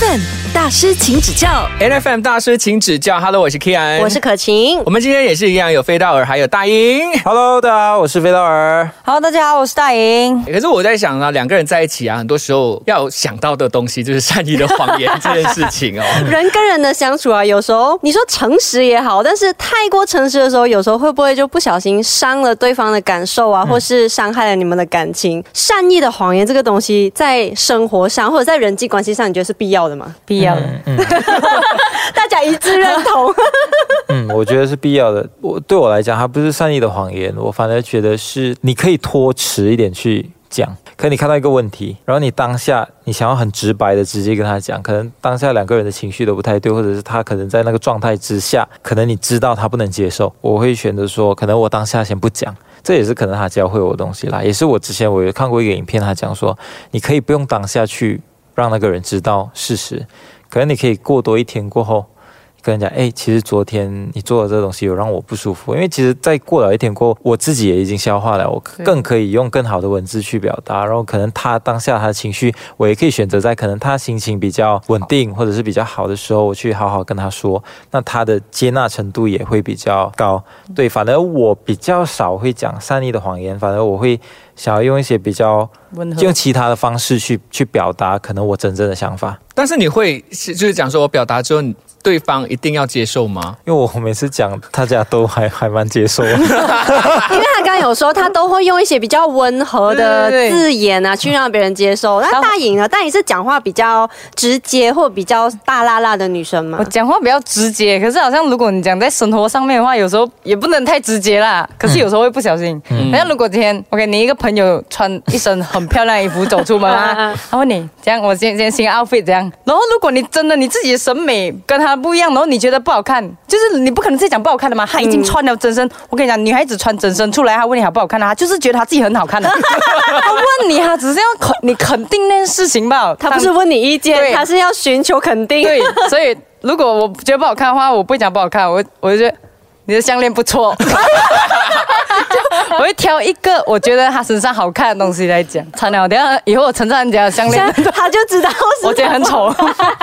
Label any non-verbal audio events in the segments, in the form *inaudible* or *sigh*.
7. 大师，请指教。N F M 大师，请指教。Hello，我是 Kian，我是可晴。我们今天也是一样，有飞道尔，还有大英。Hello，大家好，我是飞道尔。Hello，大家好，我是大英。可是我在想啊，两个人在一起啊，很多时候要想到的东西就是善意的谎言这件事情哦。*laughs* 人跟人的相处啊，有时候你说诚实也好，但是太过诚实的时候，有时候会不会就不小心伤了对方的感受啊，或是伤害了你们的感情？善意的谎言这个东西，在生活上或者在人际关系上，你觉得是必要的吗？必要的。*laughs* 大家一致认同。*laughs* 嗯，我觉得是必要的。我对我来讲，它不是善意的谎言，我反而觉得是你可以拖迟一点去讲。可你看到一个问题，然后你当下你想要很直白的直接跟他讲，可能当下两个人的情绪都不太对，或者是他可能在那个状态之下，可能你知道他不能接受，我会选择说，可能我当下先不讲。这也是可能他教会我的东西啦，也是我之前我有看过一个影片，他讲说，你可以不用当下去让那个人知道事实，可能你可以过多一天过后。跟人讲，哎，其实昨天你做的这个东西有让我不舒服，因为其实，在过了一天过后，我自己也已经消化了，我更可以用更好的文字去表达，然后可能他当下他的情绪，我也可以选择在可能他心情比较稳定或者是比较好的时候，我去好好跟他说，那他的接纳程度也会比较高。对，反而我比较少会讲善意的谎言，反而我会想要用一些比较温和用其他的方式去去表达可能我真正的想法。但是你会是就是讲说我表达之后，对方一定要接受吗？因为我每次讲，大家都还还蛮接受的。*laughs* 因为他刚刚有说，他都会用一些比较温和的字眼啊，去让别人接受。*laughs* 那大颖呢？大颖是讲话比较直接或比较大辣辣的女生吗我？讲话比较直接，可是好像如果你讲在生活上面的话，有时候也不能太直接啦。可是有时候会不小心。好像如果今天 OK，你一个朋友穿一身很漂亮的衣服走出门 *laughs* 啊，他问你这样，我今天新 outfit 这样，然后如果你真的你自己的审美跟他不一样，然后你觉得不好看，就是你不可能自己讲不好看的嘛。他已经穿了真身，我跟你讲，女孩子穿真身出来，他问你好不好看啊，她就是觉得她自己很好看的。*laughs* 她问你，她只是要肯你肯定那件事情吧。他不是问你意见，对他是要寻求肯定。对，所以如果我觉得不好看的话，我不会讲不好看，我我就觉得你的项链不错，就 *laughs* *laughs* 我会挑一个我觉得他身上好看的东西来讲。惨了，等一下以后我称赞人家的项链，他就知道是我觉得很丑。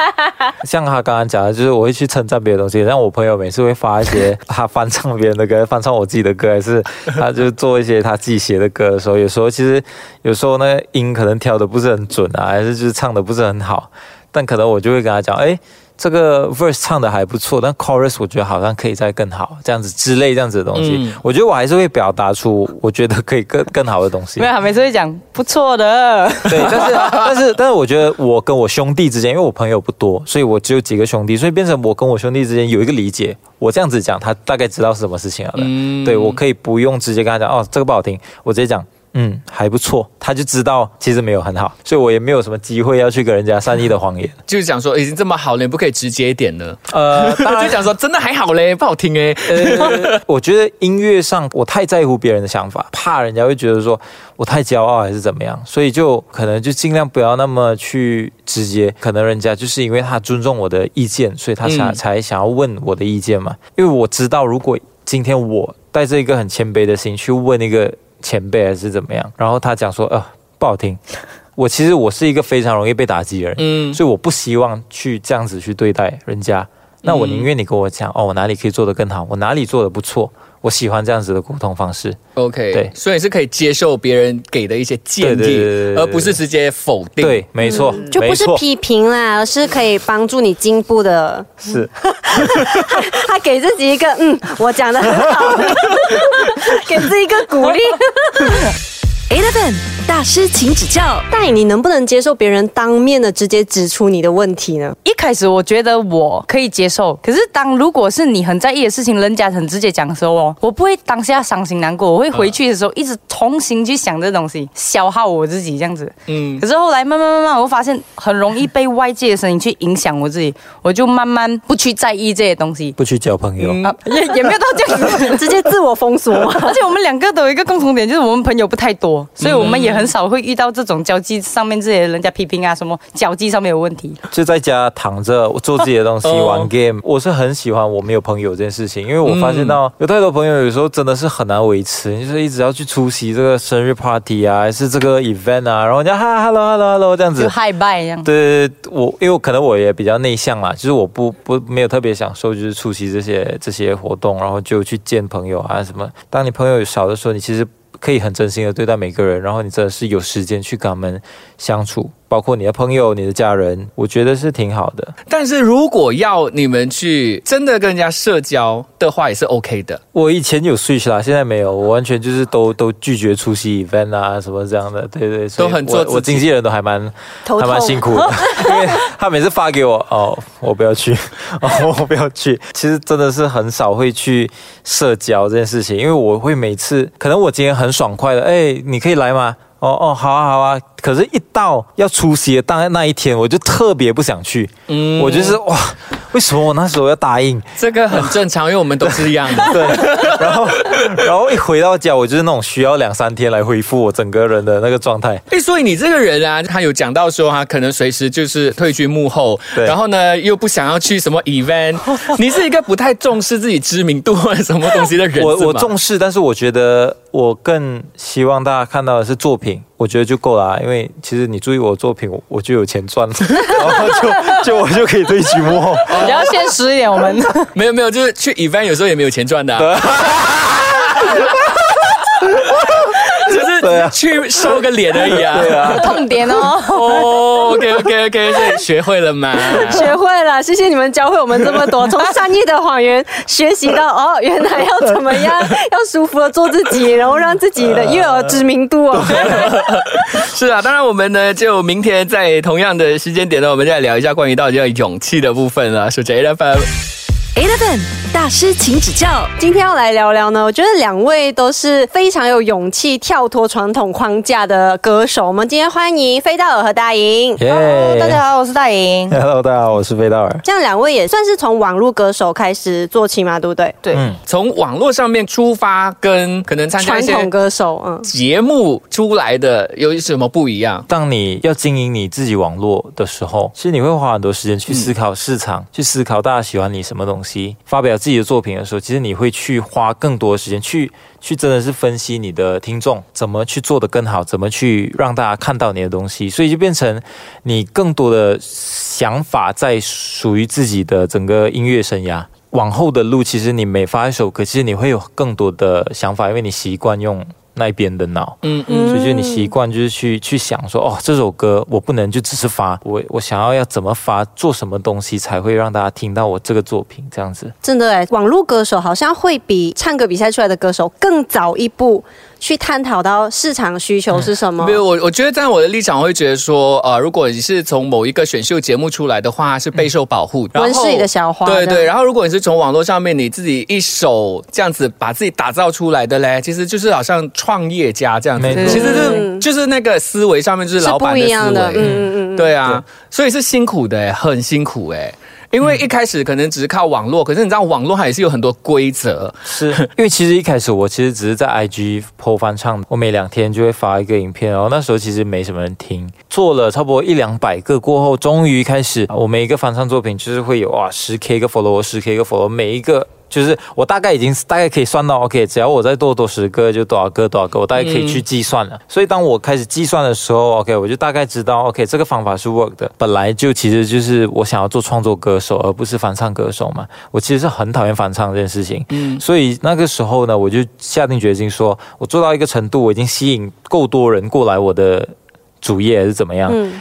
*laughs* 像他刚刚讲的，就是我会去称赞别的东西，像我朋友每次会发一些他翻唱别人的歌，翻唱我自己的歌，还是他就做一些他自己写的歌的时候，有时候其实有时候那个音可能挑的不是很准啊，还是就是唱的不是很好，但可能我就会跟他讲，哎。这个 verse 唱的还不错，但 chorus 我觉得好像可以再更好，这样子之类这样子的东西，嗯我觉得我还是会表达出 *laughs* 我觉得可以更更好的东西没。有，他每次会讲不错的。对，但是但是但是，我觉得我跟我兄弟之间，因为我朋友不多，所以我只有几个兄弟，所以变成我跟我兄弟之间有一个理解。我这样子讲，他大概知道是什么事情了。嗯对我可以不用直接跟他讲哦，这个不好听，我直接讲。嗯，还不错，他就知道其实没有很好，所以我也没有什么机会要去跟人家善意的谎言。就是讲说已经这么好了，你不可以直接一点呢？呃，当然就讲说真的还好嘞，不好听哎。*laughs* 呃，我觉得音乐上我太在乎别人的想法，怕人家会觉得说我太骄傲还是怎么样，所以就可能就尽量不要那么去直接。可能人家就是因为他尊重我的意见，所以他才、嗯才想要问我的意见嘛。因为我知道，如果今天我带着一个很谦卑的心去问一个前辈还是怎么样，然后他讲说呃不好听，*laughs* 我其实我是一个非常容易被打击的人，嗯，所以我不希望去这样子去对待人家。那我宁愿你跟我讲，哦，我哪里可以做得更好，我哪里做得不错，我喜欢这样子的沟通方式。OK，对所以是可以接受别人给的一些建议，对对对对对而不是直接否定。对，没错，就不，是批评啦，而是可以帮助你进步的。是 *laughs* 他给自己一个嗯，我讲的很好，*laughs* 给自己一个鼓励。*laughs* Eleven 大师，请指教。大颖，你能不能接受别人当面的直接指出你的问题呢？一开始我觉得我可以接受，可是当如果是你很在意的事情，人家很直接讲的时候哦，我不会当下伤心难过，我会回去的时候一直重新去想这东西，消耗我自己这样子。嗯可是后来慢慢慢慢，我发现很容易被外界的声音去影响我自己，我就慢慢不去在意这些东西。不去交朋友。啊，也也没有到这样子，*laughs* 直接自我封锁？*laughs* 而且我们两个都有一个共同点，就是我们朋友不太多，所以我们也很少会遇到这种交际上面这些人家批评啊，什么交际上面有问题。就在家躺着做自己的东西，*laughs* 哦玩 game。我是很喜欢我没有朋友这件事情，因为我发现到有太多朋友有时候真的是很难维持，你就是一直要去出席这个生日 party 啊，还是这个 event 啊，然后人家哈 hello hello hello 这样子就。嗨拜这样。对对对，我因为我可能我也比较内向嘛，就是我不不没有特别享受，就是出席这些这些活动，然后就去见朋友啊什么。当你朋友少的时候，你其实可以很真心的对待每个人，然后你真的是有时间去跟他们相处，包括你的朋友、你的家人，我觉得是挺好的。但是如果要你们去真的跟人家社交的话，也是 OK 的。我以前有 switch 啦，现在没有，我完全就是都都拒绝出席 event 啊什么这样的，对对，都很做我我经纪人都还蛮还蛮辛苦的，*laughs* 因为他每次发给我，哦，我不要去，*laughs* 哦，我不要去。其实真的是很少会去社交这件事情，因为我会每次，可能我今天很爽快的，哎，你可以来吗？哦哦，好啊好啊，可是，一到要出席的当那一天，我就特别不想去。嗯我就是哇，为什么我那时候要答应？这个很正常，因为我们都是一样的。*laughs* 对，然后然后一回到家，我就是那种需要两三天来恢复我整个人的那个状态。哎，所以你这个人啊，他有讲到说他可能随时就是退居幕后，对然后呢又不想要去什么 event，*laughs* 你是一个不太重视自己知名度或者什么东西的人，我我重视，但是我觉得我更希望大家看到的是作品，我觉得就够了啊。因为其实你注意我的作品，我我就有钱赚了，*laughs* 然后就就我就可以退居幕后。比较现实一点，我们 *laughs* 没有没有，就是去 event 有时候也没有钱赚的、啊。只对啊去收个脸而已啊。对啊，痛点哦。哦，OK OK OK，所以学会了吗？学会了，谢谢你们教会我们这么多，*laughs* 从善意的谎言学习到哦，原来要怎么样，*laughs* 要舒服的做自己，然后让自己的又有知名度哦。*laughs* 是啊，当然我们呢，就明天在同样的时间点呢，我们再聊一下关于到底要勇气的部分了。数着 A F M。Eleven 大师，请指教。今天要来聊聊呢，我觉得两位都是非常有勇气跳脱传统框架的歌手。我们今天欢迎飞道尔和大莹。耶、Hello，大家好，我是大莹。*laughs* Hello，大家好，我是飞道尔。这样两位也算是从网络歌手开始做起嘛，对不对？对，嗯从网络上面出发，跟可能参加一些传统歌手，嗯，节目出来的有什么不一样？当你要经营你自己网络的时候，其实你会花很多时间去思考市场，去思考大家喜欢你什么东西。发表自己的作品的时候，其实你会去花更多的时间去去真的是分析你的听众怎么去做的更好，怎么去让大家看到你的东西，所以就变成你更多的想法在属于自己的整个音乐生涯。往后的路，其实你每发一首歌，其实你会有更多的想法，因为你习惯用那一边的脑。嗯嗯，所以就是你习惯就是去去想说，哦，这首歌我不能就只是发，我我想要要怎么发，做什么东西才会让大家听到我这个作品这样子。真的哎，网络歌手好像会比唱歌比赛出来的歌手更早一步去探讨到市场需求是什么。没有，我我觉得在我的立场，我会觉得说，呃，如果你是从某一个选秀节目出来的话，是备受保护，然后温室里的小花对对，然后如果你是从网络上面你自己一手这样子把自己打造出来的嘞，其实就是好像创业家这样其实是嗯。就是那个思维上面就是老板的思一样的，维，嗯嗯嗯，对啊，所以是辛苦的，很辛苦哎。因为一开始可能只是靠网络，可是你知道网络它也是有很多规则，是 *laughs* 因为其实一开始我其实只是在 IG PO 翻唱，我每两天就会发一个影片，然后那时候其实没什么人听，做了差不多一两百个过后，终于开始我每一个翻唱作品就是会有哇十 K 个 follow，十 K 个 follow，每一个。就是我大概已经大概可以算到，OK，只要我再多多十个就多少个多少个，我大概可以去计算了。所以当我开始计算的时候，OK，我就大概知道，OK，这个方法是 work 的。本来就其实就是我想要做创作歌手，而不是翻唱歌手嘛。我其实是很讨厌翻唱这件事情，嗯，所以那个时候呢，我就下定决心说，我做到一个程度，我已经吸引够多人过来我的主页还是怎么样，嗯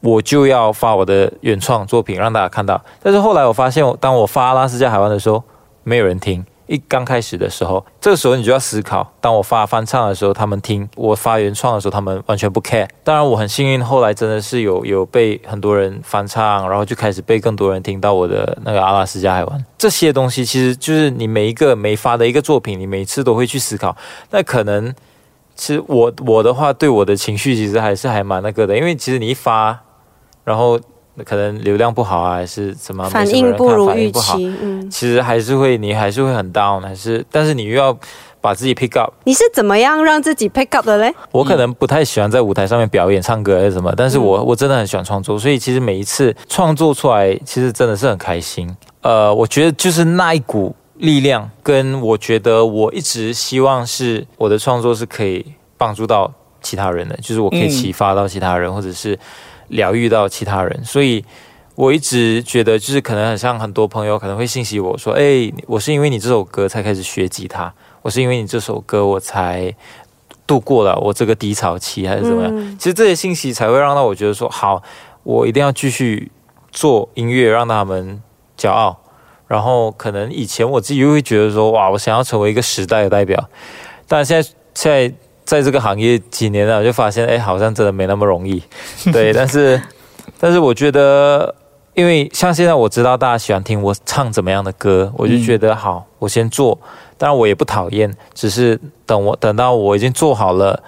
我就要发我的原创作品让大家看到。但是后来我发现，当我发阿拉斯加海湾的时候，没有人听。一刚开始的时候，这个时候你就要思考，当我发翻唱的时候，他们听；我发原创的时候，他们完全不 care。当然，我很幸运，后来真的是有有被很多人翻唱，然后就开始被更多人听到我的那个阿拉斯加海湾。这些东西其实就是你每一个每发的一个作品，你每次都会去思考。那可能其实我我的话，对我的情绪其实还是还蛮那个的，因为其实你一发，然后可能流量不好啊，还是怎么反没什么人看应不如预期。嗯，其实还是会，你还是会很 down，还是，但是你又要把自己 pick up。你是怎么样让自己 pick up 的嘞？我可能不太喜欢在舞台上面表演、唱歌还是什么，但是我我真的很喜欢创作，所以其实每一次创作出来，其实真的是很开心。呃，我觉得就是那一股力量，跟我觉得我一直希望是我的创作是可以帮助到其他人的，就是我可以嗯启发到其他人，或者是疗愈到其他人，所以。我一直觉得，就是可能很像很多朋友可能会信息我说：“哎、我是因为你这首歌才开始学吉他，我是因为你这首歌我才度过了我这个低潮期，还是怎么样？”嗯其实这些信息才会让到我觉得说：“好，我一定要继续做音乐，让他们骄傲。”然后可能以前我自己又会觉得说：“哇，我想要成为一个时代的代表。”但现在现在在这个行业几年了，我就发现，哎，好像真的没那么容易。*laughs* 对，但是但是我觉得。因为像现在我知道大家喜欢听我唱怎么样的歌，我就觉得好，我先做。当然我也不讨厌，只是等我等到我已经做好了，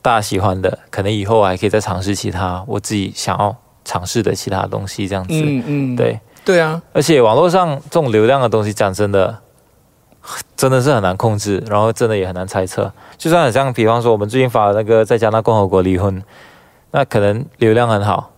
大家喜欢的，可能以后还可以再尝试其他我自己想要尝试的其他东西，这样子。嗯嗯，对，对啊，而且网络上这种流量的东西，讲真的，真的是很难控制，然后真的也很难猜测。就算很像，比方说我们最近发的那个在加拿大共和国离婚，那可能流量很好。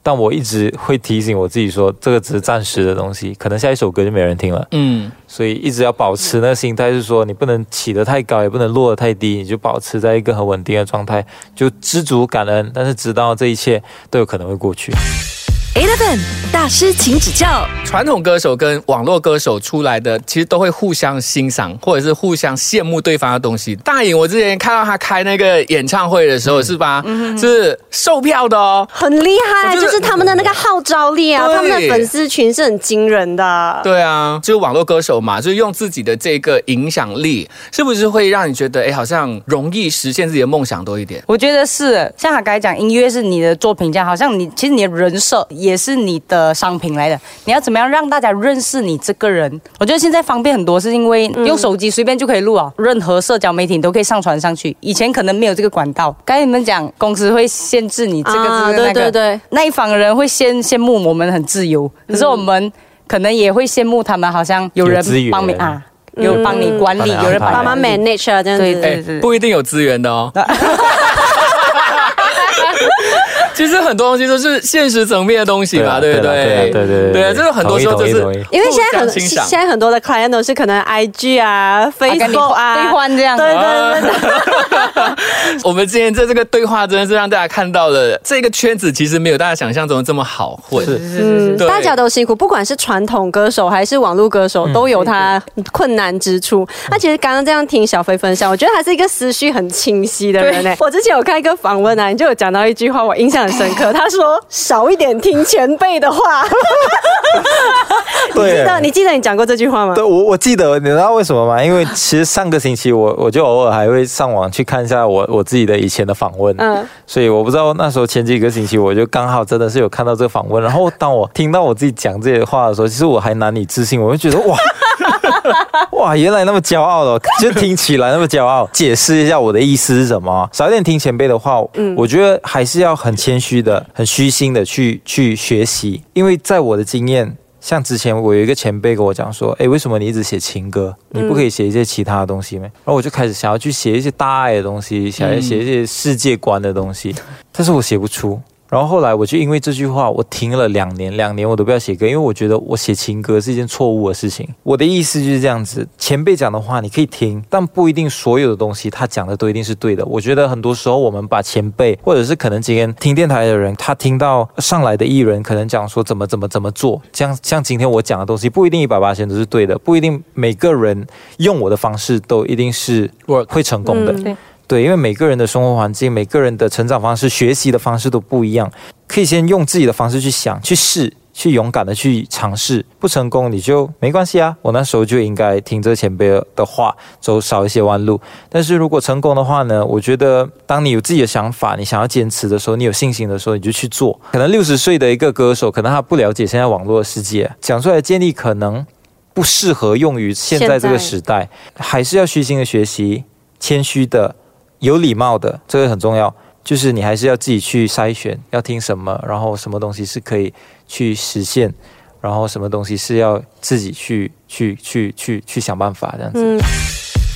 但我一直会提醒我自己说，这个只是暂时的东西，可能下一首歌就没人听了。嗯，所以一直要保持那个心态，是说你不能起得太高，也不能落得太低，你就保持在一个很稳定的状态，就知足感恩，但是知道这一切都有可能会过去。Eleven 大师，请指教。传统歌手跟网络歌手出来的，其实都会互相欣赏，或者是互相羡慕对方的东西。大颖，我之前看到他开那个演唱会的时候，是吧？是售票的哦。很厉害，就是他们的那个号召力啊，他们的粉丝群是很惊人的。对啊，就是网络歌手嘛，就是用自己的这个影响力，是不是会让你觉得，哎，好像容易实现自己的梦想多一点？我觉得是，像他刚才讲，音乐是你的作品，这样好像你其实你的人设也是你的商品来的。你要怎么样让大家认识你这个人？我觉得现在方便很多，是因为用手机随便就可以录啊，任何社交媒体你都可以上传上去。以前可能没有这个管道，刚才你们讲公司会限制你这个、啊这个那个，对对对那一方人会羡羡慕我们很自由，可是我们可能也会羡慕他们，好像有人帮你啊，有帮你管理，有人帮忙 manage 啊，这样子。对对哎，不一定有资源的哦。*laughs* *laughs* 其实很多东西都是现实层面的东西嘛，对不对啊对？对？对对对啊，这个很多时候就是因为现在很现在很多的 client 都是可能 IG 啊、Facebook 啊，兑换这样对对对对，*laughs* 我们今天在这个对话真的是让大家看到了这个圈子其实没有大家想象中的这么好混。是。大家都辛苦，不管是传统歌手还是网络歌手，都有他困难之处。那其实刚刚这样听小飞分享，我觉得他是一个思绪很清晰的人呢。我之前有看一个访问啊，你就有讲到一句话，我印象很深刻。他说：“少一点听前辈的话。*laughs* ”你记得你记得你讲过这句话吗对，？我我记得，你知道为什么吗？因为其实上个星期我我就偶尔还会上网去看一下我我自己的以前的访问，嗯所以我不知道那时候前几个星期我就刚好真的是有看到这个访问，然后当我听到我自己讲这些话的时候，其实我还难以置信，我就觉得哇 *laughs* 哇，原来那么骄傲的，就听起来那么骄傲。*laughs* 解释一下我的意思是什么？少一点听前辈的话，嗯我觉得还是要很谦虚的、很虚心的去去学习，因为在我的经验。像之前我有一个前辈跟我讲说，哎，为什么你一直写情歌？你不可以写一些其他的东西吗？然后我就开始想要去写一些大爱的东西，想要写一些世界观的东西，但是我写不出。然后后来我就因为这句话，我停了两年，两年我都不要写歌，因为我觉得我写情歌是一件错误的事情。我的意思就是这样子，前辈讲的话你可以听，但不一定所有的东西他讲的都一定是对的。我觉得很多时候我们把前辈，或者是可能今天听电台的人，他听到上来的艺人可能讲说怎么怎么怎么做，像像今天我讲的东西，不一定一百八千都是对的，不一定每个人用我的方式都一定是会成功的。嗯对对，因为每个人的生活环境、每个人的成长方式、学习的方式都不一样，可以先用自己的方式去想、去试、去勇敢的去尝试。不成功你就没关系啊，我那时候就应该听这前辈的话，走少一些弯路。但是如果成功的话呢，我觉得当你有自己的想法，你想要坚持的时候，你有信心的时候，你就去做。可能六十岁的一个歌手，可能他不了解现在网络的世界，讲出来的建议可能不适合用于现在这个时代，还是要虚心的学习，谦虚的。有礼貌的，这个很重要。就是你还是要自己去筛选，要听什么，然后什么东西是可以去实现，然后什么东西是要自己去去去去去想办法这样子。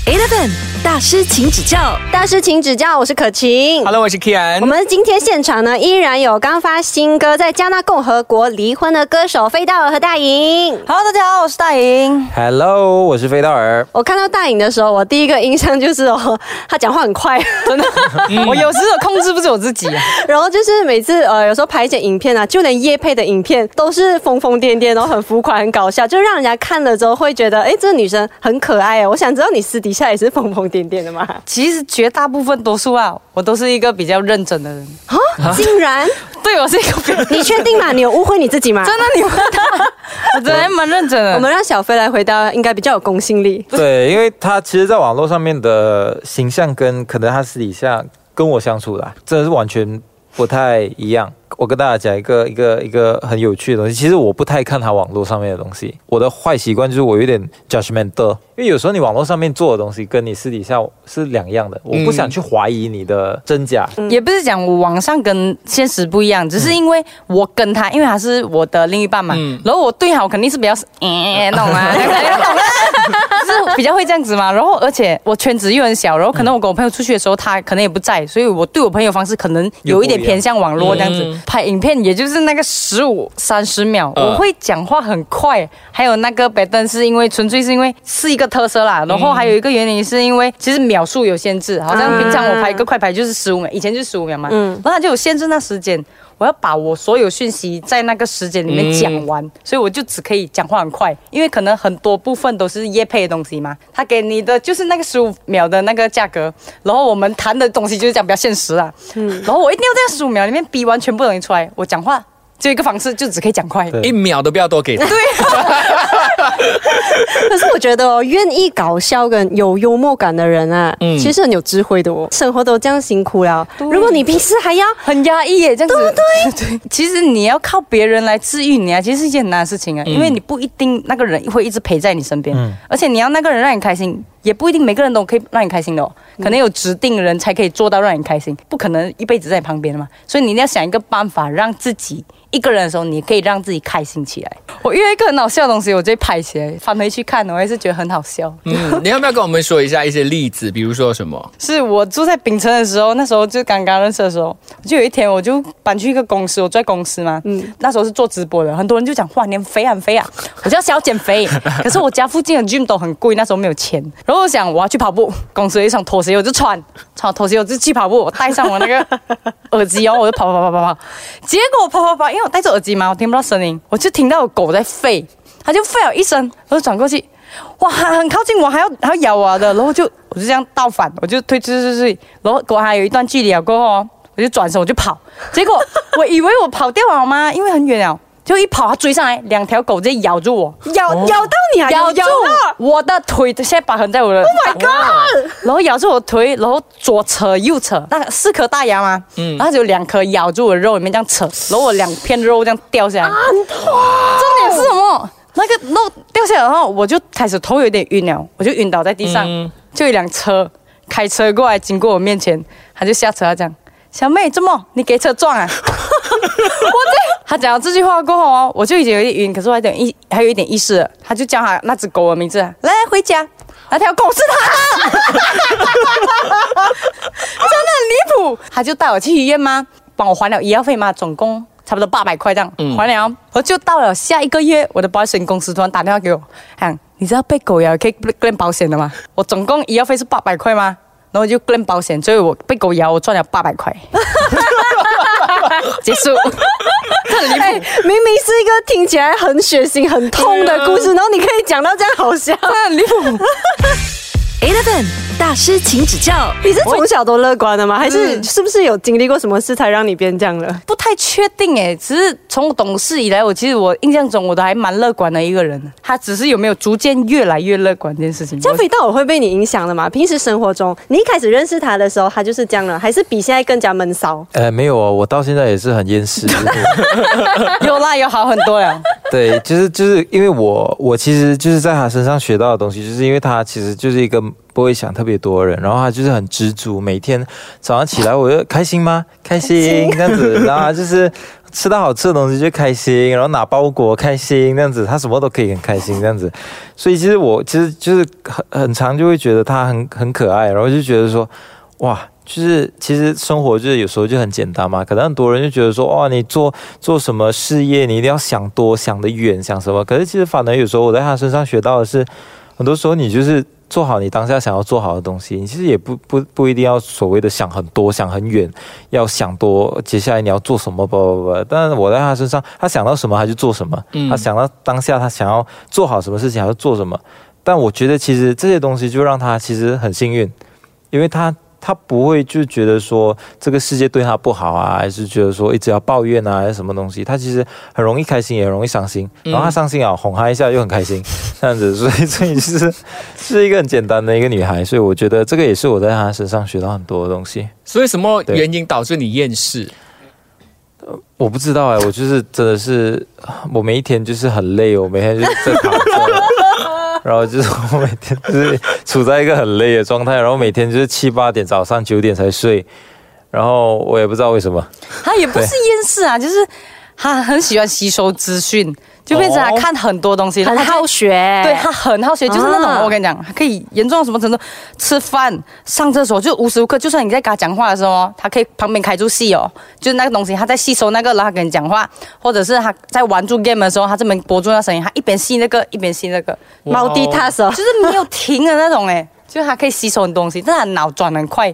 Eleven 大师请指教大师请指教，我是可晴。Hello，我是 Kian。我们今天现场呢，依然有刚发新歌在加纳共和国离婚的歌手飞道尔和大颖。Hello，大家好，我是大颖。Hello，我是飞道尔。我看到大颖的时候，我第一个印象就是哦，他讲话很快，真的，*laughs* 我有时候控制不住我自己、啊。然后就是每次呃，有时候拍一些影片啊，就连叶配的影片都是疯疯癫癫，然后很浮夸、很搞笑，就让人家看了之后会觉得，哎，这个女生很可爱哦。我想知道你私底下也是疯疯癫癫的吗？其实绝大部分多数啊，我都是一个比较认真的人。啊，竟然？*laughs* 对，我是一个你确定吗？你有误会你自己吗？真的，你问他，*laughs* 我真的还蛮认真的。我们让小飞来回答，应该比较有公信力。对，因为他其实，在网络上面的形象跟可能他私底下跟我相处啦，真的是完全不太一样。我跟大家讲一个一个一个很有趣的东西，其实我不太看他网络上面的东西。我的坏习惯就是我有点 judgmental，因为有时候你网络上面做的东西跟你私底下是两样的，我不想去怀疑你的真假。也不是讲我网上跟现实不一样，只是因为我跟他，因为他是我的另一半嘛，嗯然后我对他我肯定是比较，嗯，懂吗？懂啊，*laughs* 就是 *laughs* 比较会这样子嘛。然后而且我圈子又很小，然后可能我跟我朋友出去的时候，他可能也不在，所以我对我朋友方式可能有一点偏向网络这样子。嗯拍影片也就是那个十五三十秒，嗯我会讲话很快，还有那个白灯是因为纯粹是因为是一个特色啦，然后还有一个原因是因为其实秒数有限制，好像平常我拍一个快拍就是十五秒，以前就十五秒嘛，嗯然后它就有限制那时间。我要把我所有讯息在那个时间里面讲完，所以我就只可以讲话很快，因为可能很多部分都是业配的东西嘛，他给你的就是那个十五秒的那个价格，然后我们谈的东西就是讲比较现实啊，嗯。然后我一定要在十五秒里面逼完全部东西出来，我讲话就一个方式，就只可以讲快。一秒都不要多给他。*laughs* 可是我觉得哦，愿意搞笑跟有幽默感的人啊，嗯。其实很有智慧的哦。生活都这样辛苦了，如果你平时还要很压抑耶，这样子。对对对，*laughs* 其实你要靠别人来治愈你啊，其实是一件很难的事情啊，因为你不一定那个人会一直陪在你身边，嗯。而且你要那个人让你开心，也不一定每个人都可以让你开心的哦，可能有指定人才可以做到让你开心，不可能一辈子在你旁边的嘛，所以你一定要想一个办法，让自己一个人的时候，你可以让自己开心起来。我遇到一个很好笑的东西，我就会拍起来，翻回去看，我还是觉得很好笑。嗯，你要不要跟我们说一下一些例子？比如说什么？*laughs* 是我住在槟城的时候，那时候就刚刚认识的时候，就有一天我就搬去一个公司，我在公司嘛，嗯，那时候是做直播的，很多人就讲哇，你很肥很肥啊，我就要想要减肥，*laughs* 可是我家附近的 gym 都很贵，那时候没有钱，然后我想我要去跑步，公司有一双拖鞋，我就穿，穿拖鞋我就去跑步，我戴上我那个 *laughs* 耳机然后，我就跑跑跑跑跑跑，结果跑跑跑，因为我戴着耳机嘛，我听不到声音，我就听到有狗在吠，它就吠了一声，我就转过去。哇，很靠近我，还要还要咬我的，然后就我就这样倒反，我就推推推推，然后跟我还有一段距离了过后哦，我就转身我就跑，结果我以为我跑掉了吗？因为很远了，就一跑它追上来，两条狗直接咬住我，咬、咬到你啊，咬住我的腿，现在疤痕在我的，Oh my god！然后咬住我腿，然后左扯右扯，那四颗大牙嘛，嗯，然后就有两颗咬住我的肉里面这样扯，然后我两片肉这样掉下来，很痛。重点是什么？那个肉掉下来，然后我就开始头有点晕了，我就晕倒在地上，嗯就一辆车开车过来经过我面前，他就下车，他讲：“小妹，怎么你给车撞啊？” *laughs* 我在他讲了这句话过后哦，我就已经有点晕，可是我还有点意，还有一点意识了。他就叫他那只狗的名字，来回家。那条狗是他，*laughs* 真的很离谱。他就带我去医院吗？帮我还了医药费吗？总共差不多八百块这样，还了。我就到了下一个月，我的保险公司突然打电话给我，讲你知道被狗咬可以 claim 保险的吗？我总共医药费是八百块吗？然后我就 claim 保险，所以我被狗咬，我赚了八百块。*laughs* *laughs* 结束，这很离谱。哎，明明是一个听起来很血腥、很痛的故事，然后你可以讲到这样好笑。很离谱。*laughs* Eleven 大师请指教你是从小都乐观的吗？还是是不是有经历过什么事才让你变这样了？不太确定哎，只是从懂事以来，我其实我印象中我都还蛮乐观的一个人。他只是有没有逐渐越来越乐观这件事情。这样飞到我会被你影响的吗？平时生活中，你一开始认识他的时候，他就是这样了，还是比现在更加闷骚？呃，没有哦，我到现在也是很厌世。就 *laughs* 是有啦，有好很多了。*laughs* 对，就是就是因为我我其实就是在他身上学到的东西，就是因为他其实就是一个不会想特别多人，然后他就是很知足，每天早上起来我就开心吗？开心这样子，*laughs* 然后就是吃到好吃的东西就开心，然后拿包裹开心这样子，他什么都可以很开心这样子，所以其实我其实就是很很长就会觉得他很很可爱，然后就觉得说哇。就是其实生活就是有时候就很简单嘛，可能很多人就觉得说，哇，你做做什么事业，你一定要想多、想得远、想什么。可是其实反而有时候我在他身上学到的是，很多时候你就是做好你当下想要做好的东西，你其实也不不不一定要所谓的想很多、想很远，要想多接下来你要做什么不不不。但是我在他身上，他想到什么他就做什么，他想到当下他想要做好什么事情，他就做什么。但我觉得其实这些东西就让他其实很幸运，因为他。他不会就觉得说这个世界对他不好啊，还是觉得说一直要抱怨啊，还是什么东西？他其实很容易开心，也容易伤心。然后他伤心啊，哄他一下又很开心，*laughs* 这样子。所以，所以是 *laughs* 是一个很简单的一个女孩。所以我觉得这个也是我在她身上学到很多的东西。所以，什么原因导致你厌世？我不知道哎，我就是真的是，我每一天就是很累，我每天就是在躺着。*laughs* 然后就是我每天就是处在一个很累的状态，然后每天就是七八点早上九点才睡，然后我也不知道为什么。他也不是厌世啊，就是他很喜欢吸收资讯。就变成他看很多东西，很好学，对他很好学，就是那种我跟你讲，可以严重到什么程度？吃饭、上厕所就无时无刻，就算你在跟他讲话的时候，他可以旁边开住戏哦，就是那个东西他在吸收那个，然后跟你讲话，或者是他在玩住 game 的时候，他这边播住那声音，他一边吸那个一边吸那个，multitask，就是没有停的那种哎，就是他可以吸收很多东西，但他脑转很快，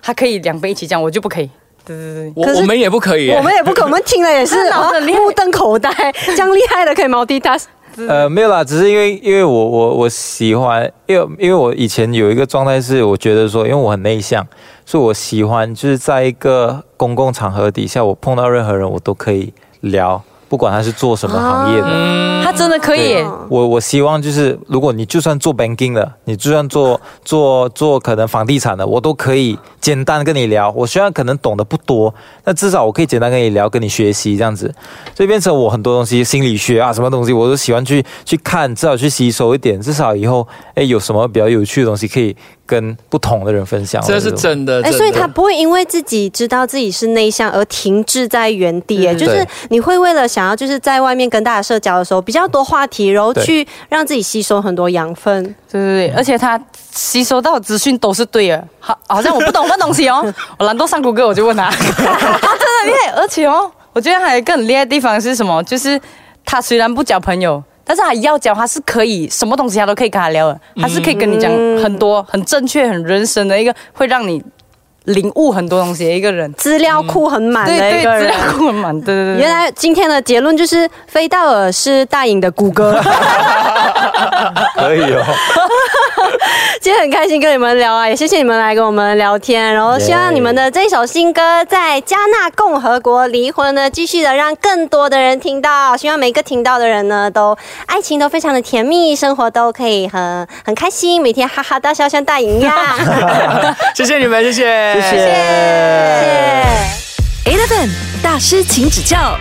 他可以两边一起讲，我就不可以。对对对，我我们也不可以，我们也不可，我们听了也是目瞪口呆，*laughs* 这样厉害的可以 multitask。呃，没有啦，只是因为因为我我我喜欢，因为因为我以前有一个状态是，我觉得说，因为我很内向，所以我喜欢就是在一个公共场合底下，我碰到任何人，我都可以聊。不管他是做什么行业的，他真的可以。我我希望就是，如果你就算做 banking 的，你就算做做做可能房地产的，我都可以简单跟你聊。我虽然可能懂得不多，那至少我可以简单跟你聊，跟你学习这样子。所以变成我很多东西，心理学啊，什么东西我都喜欢去去看，至少去吸收一点。至少以后，哎，有什么比较有趣的东西可以。跟不同的人分享，这是真的。哎，所以他不会因为自己知道自己是内向而停滞在原地。哎，就是你会为了想要就是在外面跟大家社交的时候，比较多话题，然后去让自己吸收很多养分。对对对，而且他吸收到资讯都是对的。好，好像我不懂的东西哦，*laughs* 我懒惰上谷歌，我就问他。*laughs* 真的厉害，而且哦，我觉得还有一个很厉害的地方是什么？就是他虽然不交朋友。但是他要讲，他是可以什么东西他都可以跟他聊的，他是可以跟你讲很多很正确、很人生的一个，会让你领悟很多东西的一个人。资料库很满的一个人，资料库很满。对对对。原来今天的结论就是飞道尔是大颖的谷歌。*laughs* 可以哦。*laughs* 今天很开心跟你们聊啊，也谢谢你们来跟我们聊天，然后希望你们的这首新歌在加纳共和国离婚呢，继续的让更多的人听到，希望每个听到的人呢，都爱情都非常的甜蜜，生活都可以很很开心，每天哈哈大笑像大赢一样。*laughs* 谢谢你们，谢谢，谢谢，谢谢。Eleven 大师请指教。